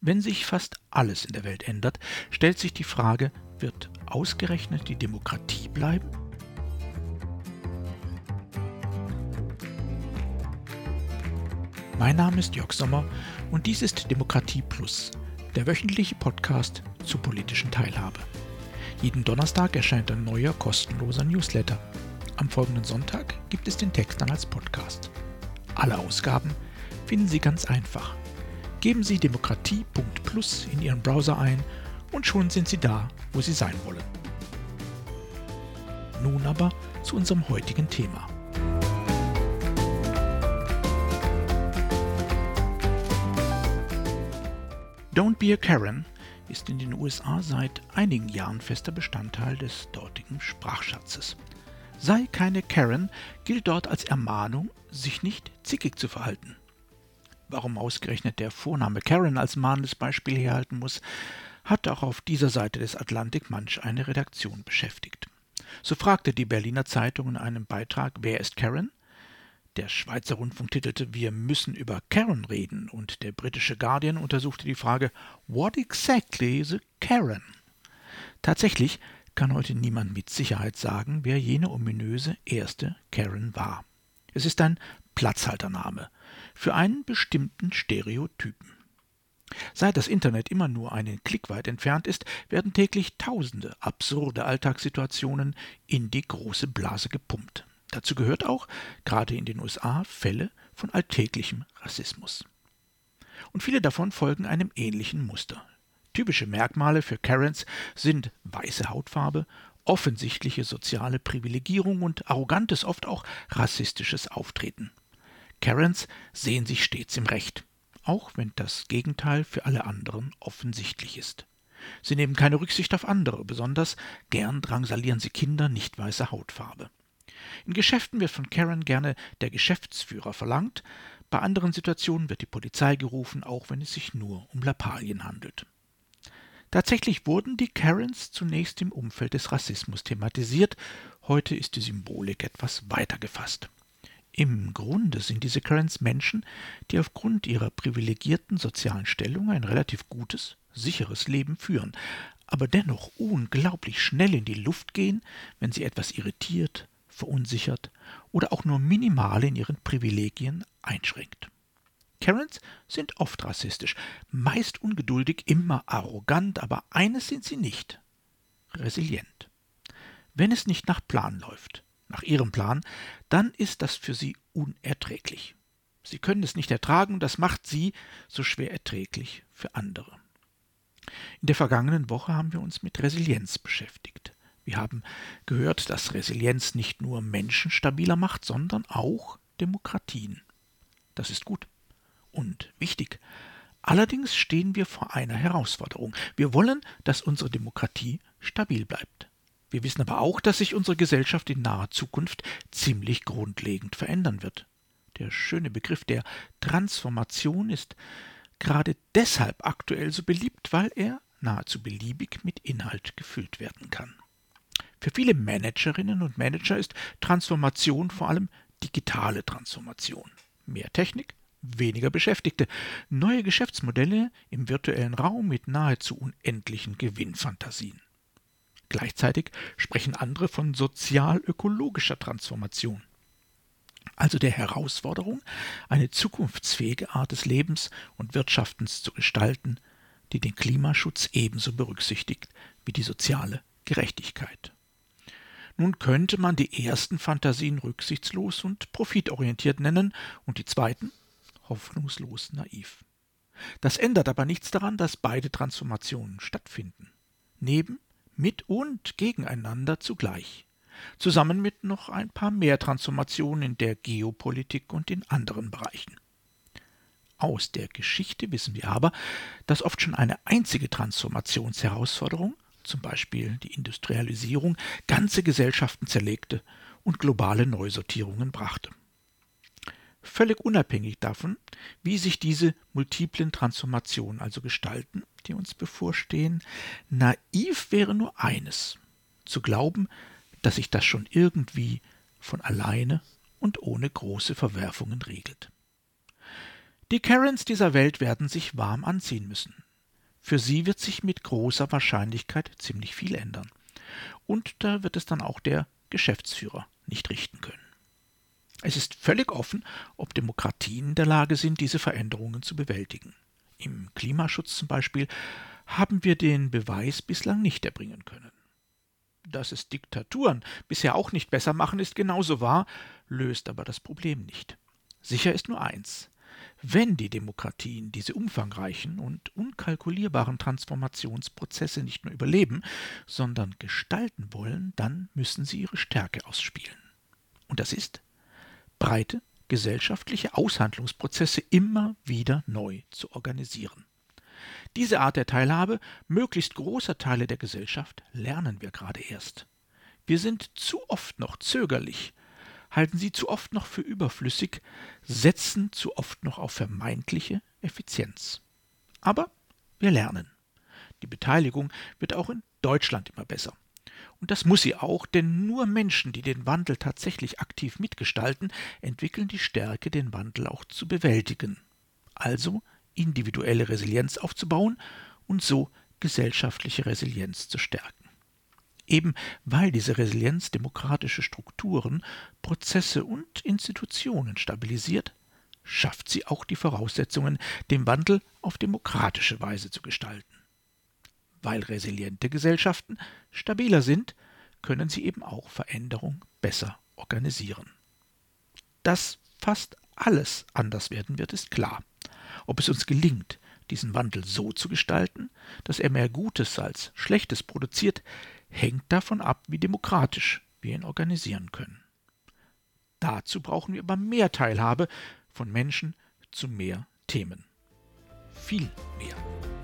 Wenn sich fast alles in der Welt ändert, stellt sich die Frage, wird ausgerechnet die Demokratie bleiben? Mein Name ist Jörg Sommer und dies ist Demokratie Plus, der wöchentliche Podcast zur politischen Teilhabe. Jeden Donnerstag erscheint ein neuer kostenloser Newsletter. Am folgenden Sonntag gibt es den Text dann als Podcast. Alle Ausgaben finden Sie ganz einfach Geben Sie demokratie.plus in Ihren Browser ein und schon sind Sie da, wo Sie sein wollen. Nun aber zu unserem heutigen Thema. Don't Be a Karen ist in den USA seit einigen Jahren fester Bestandteil des dortigen Sprachschatzes. Sei keine Karen gilt dort als Ermahnung, sich nicht zickig zu verhalten. Warum ausgerechnet der Vorname Karen als mahnendes Beispiel herhalten muss, hat auch auf dieser Seite des Atlantik manch eine Redaktion beschäftigt. So fragte die Berliner Zeitung in einem Beitrag Wer ist Karen? Der Schweizer Rundfunk titelte Wir müssen über Karen reden und der britische Guardian untersuchte die Frage What exactly is a Karen? Tatsächlich kann heute niemand mit Sicherheit sagen, wer jene ominöse erste Karen war. Es ist ein Platzhaltername für einen bestimmten Stereotypen. Seit das Internet immer nur einen Klick weit entfernt ist, werden täglich tausende absurde Alltagssituationen in die große Blase gepumpt. Dazu gehört auch, gerade in den USA, Fälle von alltäglichem Rassismus. Und viele davon folgen einem ähnlichen Muster. Typische Merkmale für Karens sind weiße Hautfarbe, offensichtliche soziale Privilegierung und arrogantes, oft auch rassistisches Auftreten. Karens sehen sich stets im Recht, auch wenn das Gegenteil für alle anderen offensichtlich ist. Sie nehmen keine Rücksicht auf andere, besonders gern drangsalieren sie Kinder nicht weißer Hautfarbe. In Geschäften wird von Karen gerne der Geschäftsführer verlangt, bei anderen Situationen wird die Polizei gerufen, auch wenn es sich nur um Lappalien handelt. Tatsächlich wurden die Karens zunächst im Umfeld des Rassismus thematisiert, heute ist die Symbolik etwas weiter gefasst. Im Grunde sind diese Karens Menschen, die aufgrund ihrer privilegierten sozialen Stellung ein relativ gutes, sicheres Leben führen, aber dennoch unglaublich schnell in die Luft gehen, wenn sie etwas irritiert, verunsichert oder auch nur minimal in ihren Privilegien einschränkt. Karens sind oft rassistisch, meist ungeduldig, immer arrogant, aber eines sind sie nicht resilient. Wenn es nicht nach Plan läuft, nach ihrem Plan, dann ist das für sie unerträglich. Sie können es nicht ertragen, das macht sie so schwer erträglich für andere. In der vergangenen Woche haben wir uns mit Resilienz beschäftigt. Wir haben gehört, dass Resilienz nicht nur Menschen stabiler macht, sondern auch Demokratien. Das ist gut und wichtig. Allerdings stehen wir vor einer Herausforderung. Wir wollen, dass unsere Demokratie stabil bleibt. Wir wissen aber auch, dass sich unsere Gesellschaft in naher Zukunft ziemlich grundlegend verändern wird. Der schöne Begriff der Transformation ist gerade deshalb aktuell so beliebt, weil er nahezu beliebig mit Inhalt gefüllt werden kann. Für viele Managerinnen und Manager ist Transformation vor allem digitale Transformation. Mehr Technik, weniger Beschäftigte, neue Geschäftsmodelle im virtuellen Raum mit nahezu unendlichen Gewinnfantasien. Gleichzeitig sprechen andere von sozial-ökologischer Transformation, also der Herausforderung, eine zukunftsfähige Art des Lebens und Wirtschaftens zu gestalten, die den Klimaschutz ebenso berücksichtigt wie die soziale Gerechtigkeit. Nun könnte man die ersten Fantasien rücksichtslos und profitorientiert nennen und die zweiten hoffnungslos naiv. Das ändert aber nichts daran, dass beide Transformationen stattfinden. Neben mit und gegeneinander zugleich, zusammen mit noch ein paar mehr Transformationen in der Geopolitik und in anderen Bereichen. Aus der Geschichte wissen wir aber, dass oft schon eine einzige Transformationsherausforderung, zum Beispiel die Industrialisierung, ganze Gesellschaften zerlegte und globale Neusortierungen brachte. Völlig unabhängig davon, wie sich diese multiplen Transformationen also gestalten, die uns bevorstehen, naiv wäre nur eines, zu glauben, dass sich das schon irgendwie von alleine und ohne große Verwerfungen regelt. Die Karens dieser Welt werden sich warm anziehen müssen. Für sie wird sich mit großer Wahrscheinlichkeit ziemlich viel ändern. Und da wird es dann auch der Geschäftsführer nicht richten können. Es ist völlig offen, ob Demokratien in der Lage sind, diese Veränderungen zu bewältigen. Im Klimaschutz zum Beispiel haben wir den Beweis bislang nicht erbringen können. Dass es Diktaturen bisher auch nicht besser machen, ist genauso wahr, löst aber das Problem nicht. Sicher ist nur eins. Wenn die Demokratien diese umfangreichen und unkalkulierbaren Transformationsprozesse nicht nur überleben, sondern gestalten wollen, dann müssen sie ihre Stärke ausspielen. Und das ist breite gesellschaftliche Aushandlungsprozesse immer wieder neu zu organisieren. Diese Art der Teilhabe möglichst großer Teile der Gesellschaft lernen wir gerade erst. Wir sind zu oft noch zögerlich, halten sie zu oft noch für überflüssig, setzen zu oft noch auf vermeintliche Effizienz. Aber wir lernen. Die Beteiligung wird auch in Deutschland immer besser. Und das muss sie auch, denn nur Menschen, die den Wandel tatsächlich aktiv mitgestalten, entwickeln die Stärke, den Wandel auch zu bewältigen. Also individuelle Resilienz aufzubauen und so gesellschaftliche Resilienz zu stärken. Eben weil diese Resilienz demokratische Strukturen, Prozesse und Institutionen stabilisiert, schafft sie auch die Voraussetzungen, den Wandel auf demokratische Weise zu gestalten. Weil resiliente Gesellschaften stabiler sind, können sie eben auch Veränderung besser organisieren. Dass fast alles anders werden wird, ist klar. Ob es uns gelingt, diesen Wandel so zu gestalten, dass er mehr Gutes als Schlechtes produziert, hängt davon ab, wie demokratisch wir ihn organisieren können. Dazu brauchen wir aber mehr Teilhabe von Menschen zu mehr Themen. Viel mehr.